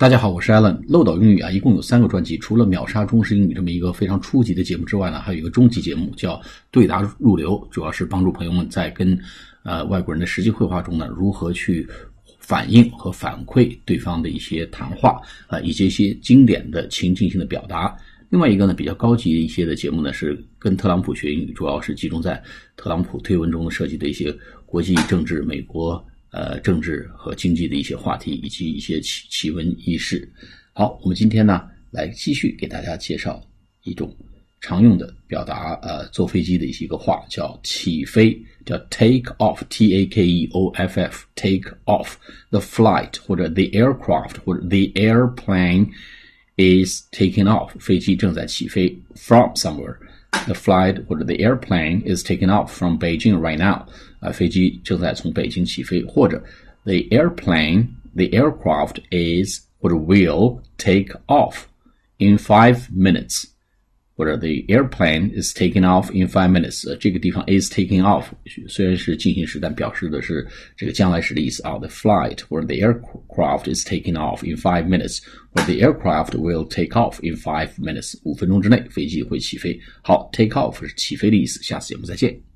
大家好，我是 Alan。漏斗英语啊，一共有三个专辑，除了秒杀中式英语这么一个非常初级的节目之外呢，还有一个中级节目叫对答入流，主要是帮助朋友们在跟呃外国人的实际会话中呢，如何去反映和反馈对方的一些谈话啊，以及一些经典的情境性的表达。另外一个呢，比较高级一些的节目呢，是跟特朗普学英语，主要是集中在特朗普推文中涉及的一些国际政治、美国。呃，政治和经济的一些话题，以及一些奇奇闻异事。好，我们今天呢，来继续给大家介绍一种常用的表达，呃，坐飞机的一些个话，叫起飞，叫 take off，t a k e o f f，take off，the flight 或者 the aircraft 或者 the airplane is taking off，飞机正在起飞 from somewhere。The flight 或者 the airplane is taking off from Beijing right now. 啊，飞机正在从北京起飞，或者 the airplane, the aircraft is 或者 will take off in five minutes， 或者 the airplane is taking off in five minutes。这个地方 is taking off 虽然是进行时，但表示的是这个将来时的意思啊。The flight 或者 the aircraft is taking off in five minutes，或者 the aircraft will take off in five minutes。五分钟之内，飞机会起飞。好，take off 是起飞的意思。下次节目再见。